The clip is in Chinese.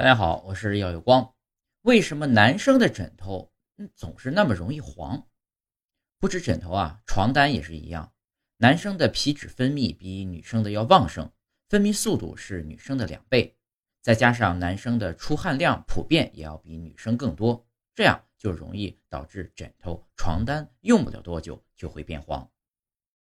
大家好，我是耀有光。为什么男生的枕头总是那么容易黄？不止枕头啊，床单也是一样。男生的皮脂分泌比女生的要旺盛，分泌速度是女生的两倍，再加上男生的出汗量普遍也要比女生更多，这样就容易导致枕头、床单用不了多久就会变黄。